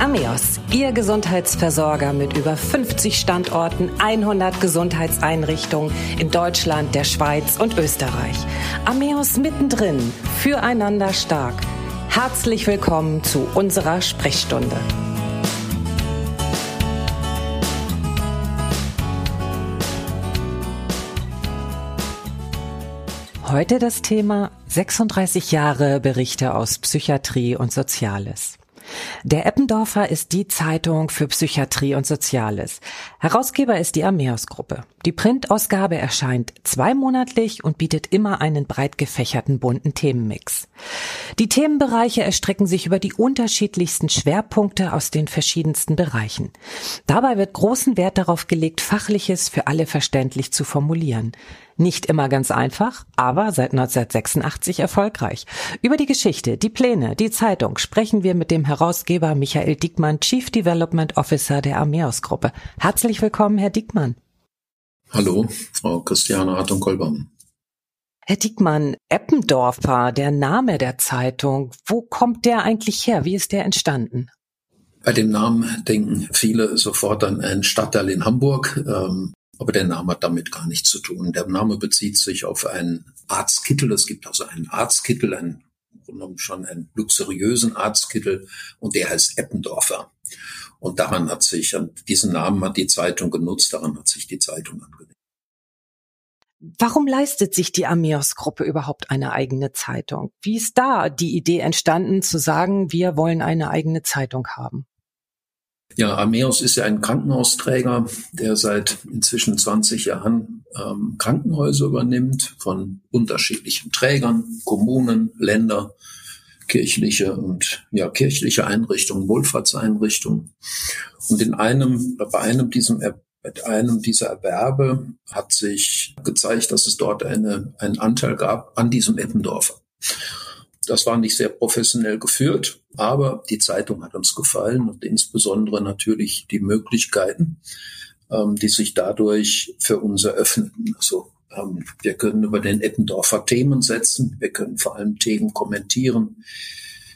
Ameos, Ihr Gesundheitsversorger mit über 50 Standorten, 100 Gesundheitseinrichtungen in Deutschland, der Schweiz und Österreich. Ameos mittendrin, füreinander stark. Herzlich willkommen zu unserer Sprechstunde. Heute das Thema 36 Jahre Berichte aus Psychiatrie und Soziales. Der Eppendorfer ist die Zeitung für Psychiatrie und Soziales. Herausgeber ist die Ameos-Gruppe. Die Printausgabe erscheint zweimonatlich und bietet immer einen breit gefächerten bunten Themenmix. Die Themenbereiche erstrecken sich über die unterschiedlichsten Schwerpunkte aus den verschiedensten Bereichen. Dabei wird großen Wert darauf gelegt, Fachliches für alle verständlich zu formulieren. Nicht immer ganz einfach, aber seit 1986 erfolgreich. Über die Geschichte, die Pläne, die Zeitung sprechen wir mit dem Herausgeber Michael Diekmann, Chief Development Officer der Armeos-Gruppe. Herzlich willkommen, Herr Diekmann. Hallo, Frau Christiane Hartung-Kolbaum. Herr Diekmann, Eppendorfer, der Name der Zeitung, wo kommt der eigentlich her? Wie ist der entstanden? Bei dem Namen denken viele sofort an einen Stadtteil in Hamburg. Ähm, aber der Name hat damit gar nichts zu tun. Der Name bezieht sich auf einen Arztkittel. Es gibt also einen Arztkittel, einen schon einen luxuriösen Arztkittel und der heißt Eppendorfer. Und daran hat sich, diesen Namen hat die Zeitung genutzt, daran hat sich die Zeitung angelegt. Warum leistet sich die Ameos-Gruppe überhaupt eine eigene Zeitung? Wie ist da die Idee entstanden, zu sagen, wir wollen eine eigene Zeitung haben? Ja, Ameos ist ja ein Krankenhausträger, der seit inzwischen 20 Jahren ähm, Krankenhäuser übernimmt von unterschiedlichen Trägern, Kommunen, Länder, kirchliche und ja kirchliche Einrichtungen, Wohlfahrtseinrichtungen. Und in einem bei einem diesem bei einem dieser Erwerbe hat sich gezeigt, dass es dort eine, einen Anteil gab an diesem Eppendorfer. Das war nicht sehr professionell geführt, aber die Zeitung hat uns gefallen und insbesondere natürlich die Möglichkeiten, ähm, die sich dadurch für uns eröffneten. Also ähm, wir können über den Eppendorfer Themen setzen, wir können vor allem Themen kommentieren,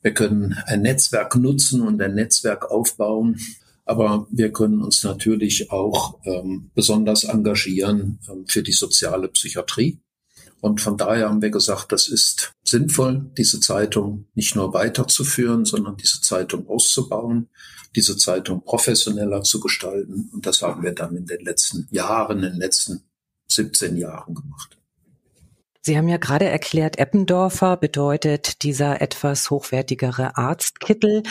wir können ein Netzwerk nutzen und ein Netzwerk aufbauen. Aber wir können uns natürlich auch ähm, besonders engagieren ähm, für die soziale Psychiatrie. Und von daher haben wir gesagt, das ist sinnvoll, diese Zeitung nicht nur weiterzuführen, sondern diese Zeitung auszubauen, diese Zeitung professioneller zu gestalten. Und das haben wir dann in den letzten Jahren, in den letzten 17 Jahren gemacht. Sie haben ja gerade erklärt, Eppendorfer bedeutet dieser etwas hochwertigere Arztkittel.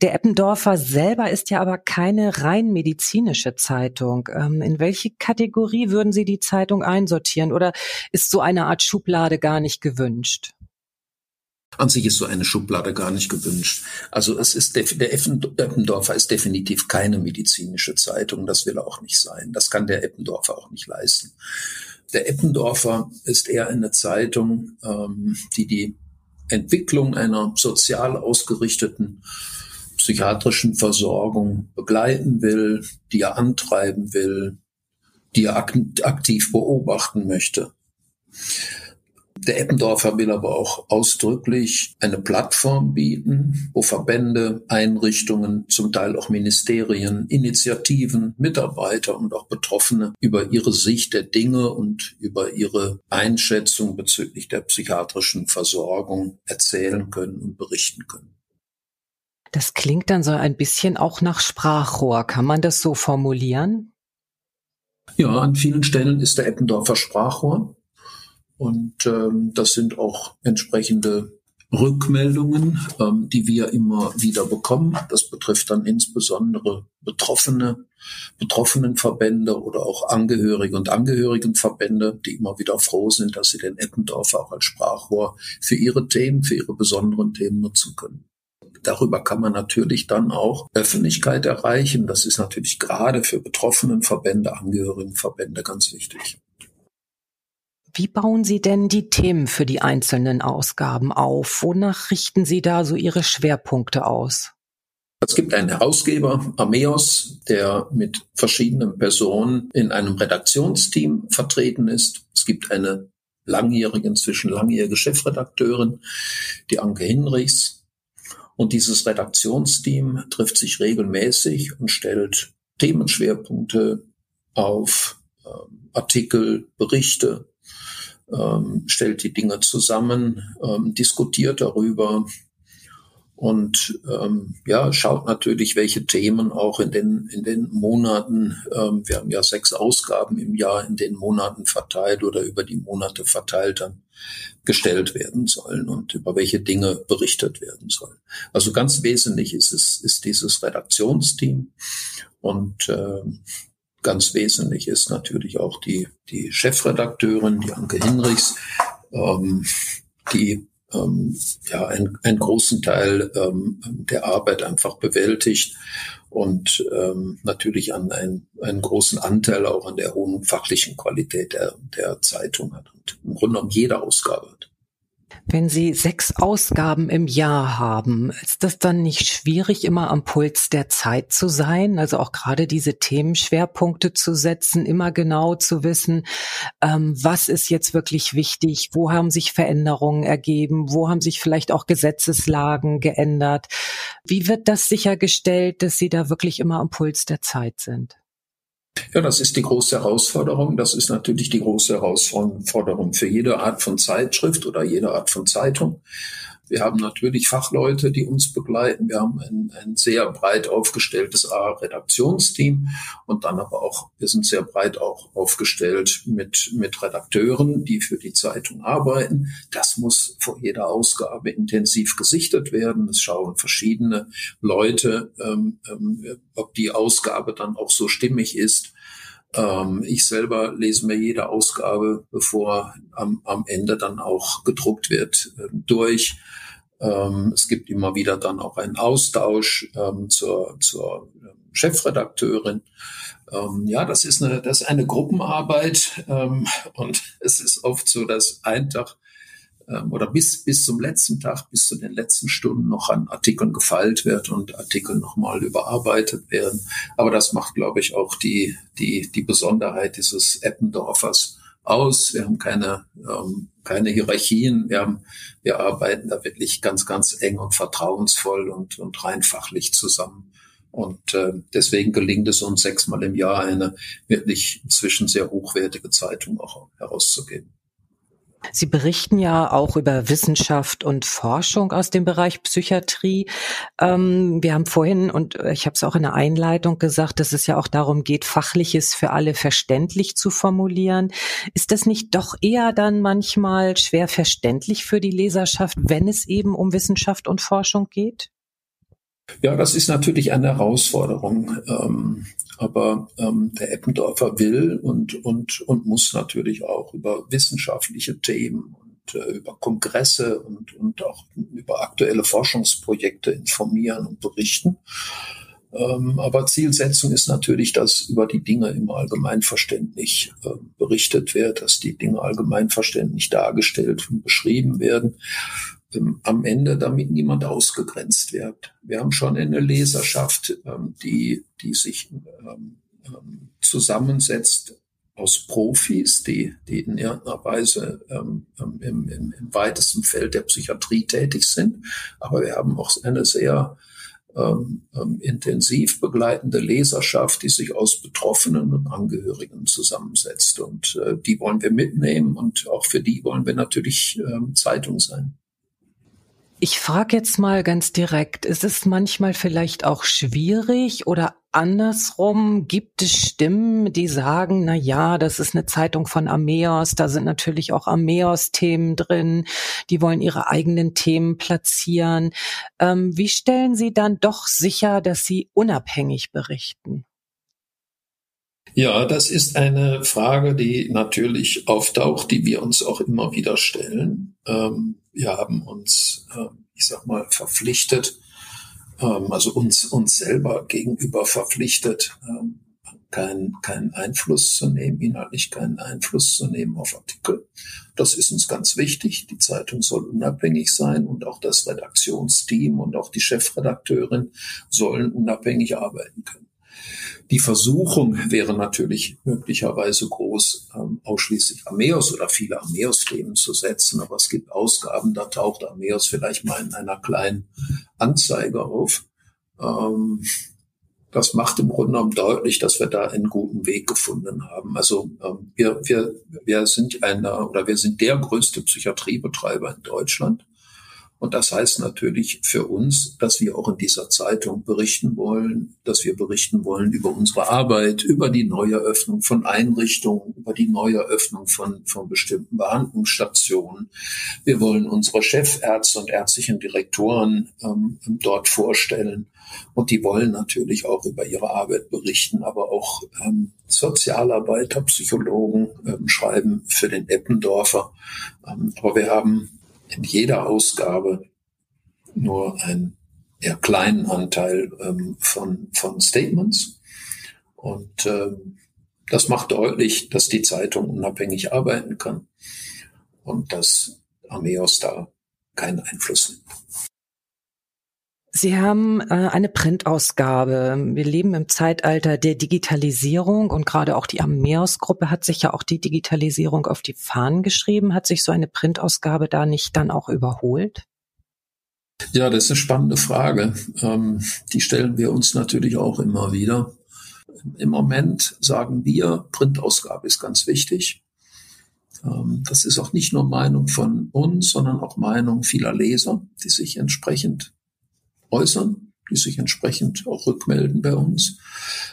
Der Eppendorfer selber ist ja aber keine rein medizinische Zeitung. Ähm, in welche Kategorie würden Sie die Zeitung einsortieren oder ist so eine Art Schublade gar nicht gewünscht? An sich ist so eine Schublade gar nicht gewünscht. Also es ist der Eppendorfer ist definitiv keine medizinische Zeitung. Das will er auch nicht sein. Das kann der Eppendorfer auch nicht leisten. Der Eppendorfer ist eher eine Zeitung, ähm, die die Entwicklung einer sozial ausgerichteten psychiatrischen Versorgung begleiten will, die er antreiben will, die er aktiv beobachten möchte. Der Eppendorfer will aber auch ausdrücklich eine Plattform bieten, wo Verbände, Einrichtungen, zum Teil auch Ministerien, Initiativen, Mitarbeiter und auch Betroffene über ihre Sicht der Dinge und über ihre Einschätzung bezüglich der psychiatrischen Versorgung erzählen können und berichten können. Das klingt dann so ein bisschen auch nach Sprachrohr. Kann man das so formulieren? Ja, an vielen Stellen ist der Eppendorfer Sprachrohr. Und ähm, das sind auch entsprechende Rückmeldungen, ähm, die wir immer wieder bekommen. Das betrifft dann insbesondere Betroffene, Betroffenenverbände oder auch Angehörige und Angehörigenverbände, die immer wieder froh sind, dass sie den Eppendorf auch als Sprachrohr für ihre Themen, für ihre besonderen Themen nutzen können. Darüber kann man natürlich dann auch Öffentlichkeit erreichen. Das ist natürlich gerade für Betroffenenverbände, Angehörigenverbände ganz wichtig. Wie bauen Sie denn die Themen für die einzelnen Ausgaben auf? Wonach richten Sie da so Ihre Schwerpunkte aus? Es gibt einen Herausgeber, Ameos, der mit verschiedenen Personen in einem Redaktionsteam vertreten ist. Es gibt eine langjährige, inzwischen langjährige Chefredakteurin, die Anke Hinrichs. Und dieses Redaktionsteam trifft sich regelmäßig und stellt Themenschwerpunkte auf, ähm, Artikel, Berichte, ähm, stellt die Dinge zusammen, ähm, diskutiert darüber und ähm, ja, schaut natürlich, welche Themen auch in den, in den Monaten, ähm, wir haben ja sechs Ausgaben im Jahr in den Monaten verteilt oder über die Monate verteilt dann gestellt werden sollen und über welche Dinge berichtet werden sollen. Also ganz wesentlich ist es, ist dieses Redaktionsteam und äh, ganz wesentlich ist natürlich auch die, die Chefredakteurin, die Anke Hinrichs, ähm, die ähm, ja einen, einen großen Teil ähm, der Arbeit einfach bewältigt und ähm, natürlich an einen, einen großen Anteil auch an der hohen fachlichen Qualität der, der Zeitung hat und im Grunde genommen jede Ausgabe hat. Wenn Sie sechs Ausgaben im Jahr haben, ist das dann nicht schwierig, immer am Puls der Zeit zu sein? Also auch gerade diese Themenschwerpunkte zu setzen, immer genau zu wissen, ähm, was ist jetzt wirklich wichtig, wo haben sich Veränderungen ergeben, wo haben sich vielleicht auch Gesetzeslagen geändert. Wie wird das sichergestellt, dass Sie da wirklich immer am Puls der Zeit sind? Ja, das ist die große Herausforderung. Das ist natürlich die große Herausforderung für jede Art von Zeitschrift oder jede Art von Zeitung. Wir haben natürlich Fachleute, die uns begleiten. Wir haben ein, ein sehr breit aufgestelltes A-Redaktionsteam und dann aber auch, wir sind sehr breit auch aufgestellt mit, mit Redakteuren, die für die Zeitung arbeiten. Das muss vor jeder Ausgabe intensiv gesichtet werden. Es schauen verschiedene Leute, ähm, ähm, ob die Ausgabe dann auch so stimmig ist ähm, ich selber lese mir jede Ausgabe, bevor am, am Ende dann auch gedruckt wird, äh, durch. Ähm, es gibt immer wieder dann auch einen Austausch ähm, zur, zur Chefredakteurin. Ähm, ja, das ist eine, das ist eine Gruppenarbeit ähm, und es ist oft so, dass ein Tag ähm, oder bis, bis zum letzten Tag, bis zu den letzten Stunden noch an Artikeln gefeilt wird und Artikel nochmal überarbeitet werden. Aber das macht, glaube ich, auch die, die, die Besonderheit dieses Eppendorfers aus. Wir haben keine, ähm, keine Hierarchien. Wir haben, wir arbeiten da wirklich ganz, ganz eng und vertrauensvoll und, und rein fachlich zusammen. Und äh, deswegen gelingt es uns sechsmal im Jahr eine wirklich inzwischen sehr hochwertige Zeitung auch herauszugeben. Sie berichten ja auch über Wissenschaft und Forschung aus dem Bereich Psychiatrie. Ähm, wir haben vorhin, und ich habe es auch in der Einleitung gesagt, dass es ja auch darum geht, Fachliches für alle verständlich zu formulieren. Ist das nicht doch eher dann manchmal schwer verständlich für die Leserschaft, wenn es eben um Wissenschaft und Forschung geht? Ja, das ist natürlich eine Herausforderung. Ähm, aber ähm, der Eppendorfer will und, und, und muss natürlich auch über wissenschaftliche Themen und äh, über Kongresse und, und auch über aktuelle Forschungsprojekte informieren und berichten. Ähm, aber Zielsetzung ist natürlich, dass über die Dinge immer allgemeinverständlich äh, berichtet wird, dass die Dinge allgemeinverständlich dargestellt und beschrieben werden am Ende damit niemand ausgegrenzt wird. Wir haben schon eine Leserschaft, ähm, die, die sich ähm, ähm, zusammensetzt aus Profis, die, die in irgendeiner Weise im, im, im weitesten Feld der Psychiatrie tätig sind. Aber wir haben auch eine sehr ähm, intensiv begleitende Leserschaft, die sich aus Betroffenen und Angehörigen zusammensetzt. Und äh, die wollen wir mitnehmen und auch für die wollen wir natürlich ähm, Zeitung sein. Ich frage jetzt mal ganz direkt, ist es manchmal vielleicht auch schwierig oder andersrum gibt es Stimmen, die sagen, na ja, das ist eine Zeitung von Ameos, da sind natürlich auch Ameos Themen drin, die wollen ihre eigenen Themen platzieren. Ähm, wie stellen Sie dann doch sicher, dass Sie unabhängig berichten? Ja, das ist eine Frage, die natürlich auftaucht, die wir uns auch immer wieder stellen. Ähm, wir haben uns, äh, ich sag mal, verpflichtet, ähm, also uns, uns selber gegenüber verpflichtet, ähm, keinen keinen Einfluss zu nehmen, inhaltlich keinen Einfluss zu nehmen auf Artikel. Das ist uns ganz wichtig. Die Zeitung soll unabhängig sein und auch das Redaktionsteam und auch die Chefredakteurin sollen unabhängig arbeiten können. Die Versuchung wäre natürlich möglicherweise groß, ähm, ausschließlich Ameos oder viele Ameos-Themen zu setzen, aber es gibt Ausgaben, da taucht Ameos vielleicht mal in einer kleinen Anzeige auf. Ähm, das macht im Grunde genommen deutlich, dass wir da einen guten Weg gefunden haben. Also ähm, wir, wir, wir sind einer oder wir sind der größte Psychiatriebetreiber in Deutschland. Und das heißt natürlich für uns, dass wir auch in dieser Zeitung berichten wollen, dass wir berichten wollen über unsere Arbeit, über die Neueröffnung von Einrichtungen, über die Neueröffnung von, von bestimmten Behandlungsstationen. Wir wollen unsere Chefärzte und ärztlichen Direktoren ähm, dort vorstellen. Und die wollen natürlich auch über ihre Arbeit berichten, aber auch ähm, Sozialarbeiter, Psychologen ähm, schreiben für den Eppendorfer. Ähm, aber wir haben in jeder Ausgabe nur einen eher kleinen Anteil ähm, von, von Statements. Und ähm, das macht deutlich, dass die Zeitung unabhängig arbeiten kann und dass Ameos da keinen Einfluss nimmt. Sie haben äh, eine Printausgabe. Wir leben im Zeitalter der Digitalisierung und gerade auch die Ameos-Gruppe hat sich ja auch die Digitalisierung auf die Fahnen geschrieben. Hat sich so eine Printausgabe da nicht dann auch überholt? Ja, das ist eine spannende Frage. Ähm, die stellen wir uns natürlich auch immer wieder. Im Moment sagen wir, Printausgabe ist ganz wichtig. Ähm, das ist auch nicht nur Meinung von uns, sondern auch Meinung vieler Leser, die sich entsprechend äußern, die sich entsprechend auch rückmelden bei uns.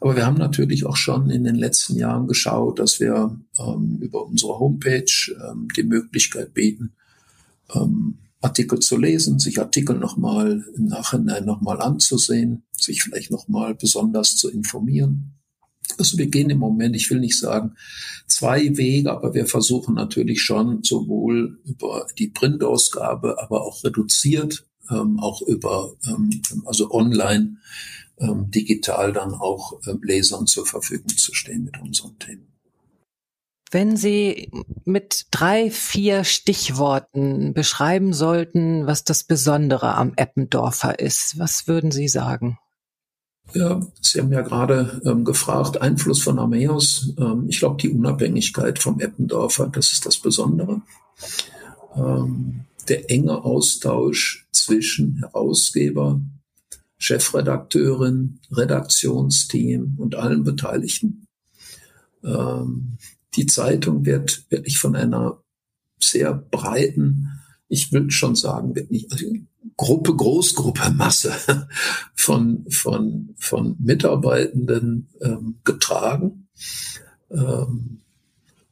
Aber wir haben natürlich auch schon in den letzten Jahren geschaut, dass wir ähm, über unsere Homepage ähm, die Möglichkeit bieten, ähm, Artikel zu lesen, sich Artikel nochmal im Nachhinein nochmal anzusehen, sich vielleicht nochmal besonders zu informieren. Also wir gehen im Moment, ich will nicht sagen zwei Wege, aber wir versuchen natürlich schon sowohl über die Printausgabe, aber auch reduziert ähm, auch über, ähm, also online, ähm, digital dann auch äh, Lesern zur Verfügung zu stehen mit unseren Themen. Wenn Sie mit drei, vier Stichworten beschreiben sollten, was das Besondere am Eppendorfer ist, was würden Sie sagen? Ja, Sie haben ja gerade ähm, gefragt, Einfluss von Armeos. Ähm, ich glaube, die Unabhängigkeit vom Eppendorfer, das ist das Besondere. Ähm, der enge Austausch zwischen Herausgeber, Chefredakteurin, Redaktionsteam und allen Beteiligten. Ähm, die Zeitung wird wirklich von einer sehr breiten, ich will schon sagen, wird nicht, also Gruppe, Großgruppe, Masse von, von, von Mitarbeitenden ähm, getragen. Ähm,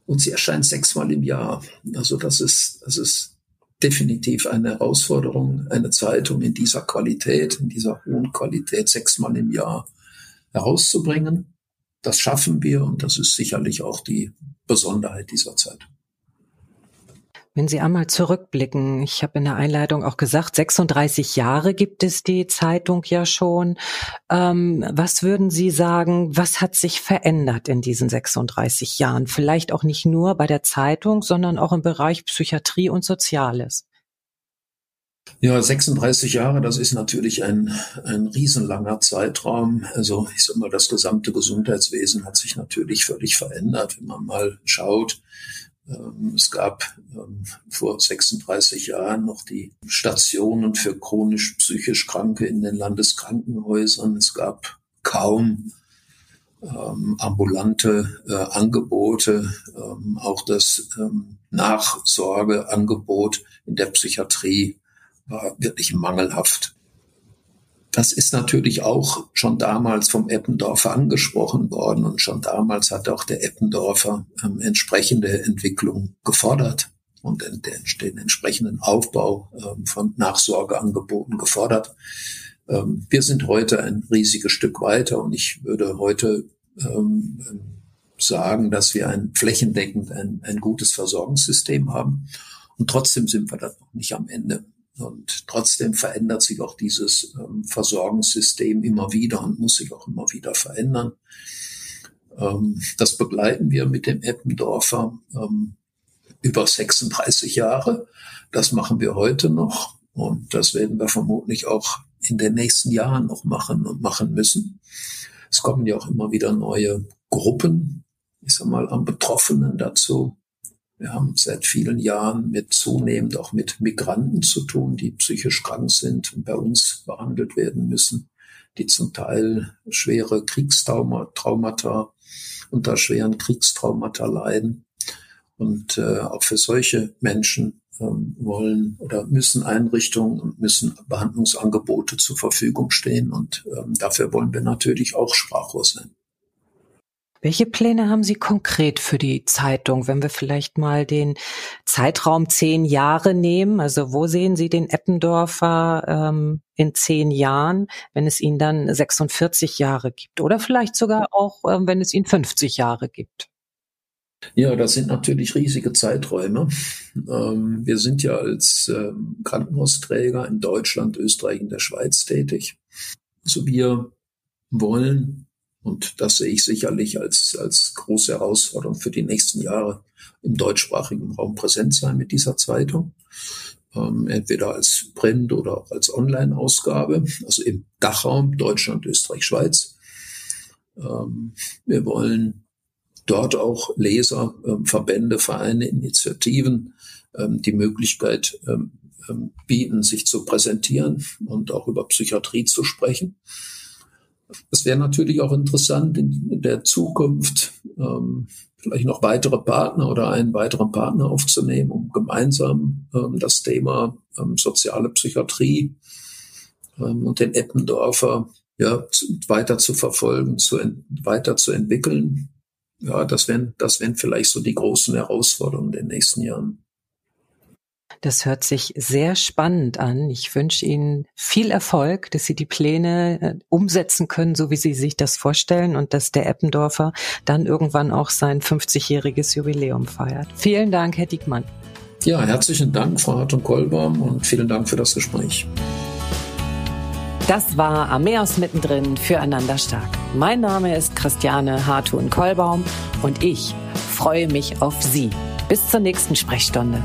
und sie erscheint sechsmal im Jahr. Also das ist, das ist definitiv eine Herausforderung, eine Zeitung in dieser Qualität, in dieser hohen Qualität sechsmal im Jahr herauszubringen. Das schaffen wir und das ist sicherlich auch die Besonderheit dieser Zeitung. Wenn Sie einmal zurückblicken, ich habe in der Einleitung auch gesagt, 36 Jahre gibt es die Zeitung ja schon. Ähm, was würden Sie sagen, was hat sich verändert in diesen 36 Jahren? Vielleicht auch nicht nur bei der Zeitung, sondern auch im Bereich Psychiatrie und Soziales. Ja, 36 Jahre, das ist natürlich ein, ein riesenlanger Zeitraum. Also ich sag mal, das gesamte Gesundheitswesen hat sich natürlich völlig verändert, wenn man mal schaut, es gab ähm, vor 36 Jahren noch die Stationen für chronisch psychisch Kranke in den Landeskrankenhäusern. Es gab kaum ähm, ambulante äh, Angebote, ähm, auch das ähm, Nachsorgeangebot in der Psychiatrie war wirklich mangelhaft. Das ist natürlich auch schon damals vom Eppendorfer angesprochen worden und schon damals hat auch der Eppendorfer ähm, entsprechende Entwicklung gefordert und den, den, den entsprechenden Aufbau ähm, von Nachsorgeangeboten gefordert. Ähm, wir sind heute ein riesiges Stück weiter und ich würde heute ähm, sagen, dass wir ein flächendeckend ein, ein gutes Versorgungssystem haben. Und trotzdem sind wir da noch nicht am Ende. Und trotzdem verändert sich auch dieses ähm, Versorgungssystem immer wieder und muss sich auch immer wieder verändern. Ähm, das begleiten wir mit dem Eppendorfer ähm, über 36 Jahre. Das machen wir heute noch und das werden wir vermutlich auch in den nächsten Jahren noch machen und machen müssen. Es kommen ja auch immer wieder neue Gruppen, ich sag mal, an Betroffenen dazu. Wir haben seit vielen Jahren mit zunehmend auch mit Migranten zu tun, die psychisch krank sind und bei uns behandelt werden müssen, die zum Teil schwere Kriegstraumata unter schweren Kriegstraumata leiden. Und äh, auch für solche Menschen ähm, wollen oder müssen Einrichtungen und müssen Behandlungsangebote zur Verfügung stehen. Und ähm, dafür wollen wir natürlich auch Sprachrohr sein. Welche Pläne haben Sie konkret für die Zeitung, wenn wir vielleicht mal den Zeitraum zehn Jahre nehmen? Also wo sehen Sie den Eppendorfer ähm, in zehn Jahren, wenn es ihn dann 46 Jahre gibt? Oder vielleicht sogar auch, ähm, wenn es ihn 50 Jahre gibt? Ja, das sind natürlich riesige Zeiträume. Ähm, wir sind ja als ähm, Krankenhausträger in Deutschland, Österreich und der Schweiz tätig. Also wir wollen und das sehe ich sicherlich als, als große Herausforderung für die nächsten Jahre im deutschsprachigen Raum präsent sein mit dieser Zeitung. Ähm, entweder als Print oder auch als Online-Ausgabe, also im Dachraum Deutschland, Österreich, Schweiz. Ähm, wir wollen dort auch Leser, ähm, Verbände, Vereine, Initiativen ähm, die Möglichkeit ähm, ähm, bieten, sich zu präsentieren und auch über Psychiatrie zu sprechen. Es wäre natürlich auch interessant, in der Zukunft ähm, vielleicht noch weitere Partner oder einen weiteren Partner aufzunehmen, um gemeinsam ähm, das Thema ähm, soziale Psychiatrie ähm, und den Eppendorfer ja, zu, weiter zu verfolgen, zu, weiter zu entwickeln. Ja, das wären, das wären vielleicht so die großen Herausforderungen in den nächsten Jahren. Das hört sich sehr spannend an. Ich wünsche Ihnen viel Erfolg, dass Sie die Pläne äh, umsetzen können, so wie Sie sich das vorstellen und dass der Eppendorfer dann irgendwann auch sein 50-jähriges Jubiläum feiert. Vielen Dank, Herr Diekmann. Ja, herzlichen Dank, Frau Hartung-Kolbaum und vielen Dank für das Gespräch. Das war Armeos mittendrin füreinander stark. Mein Name ist Christiane Hartun-Kolbaum und ich freue mich auf Sie. Bis zur nächsten Sprechstunde.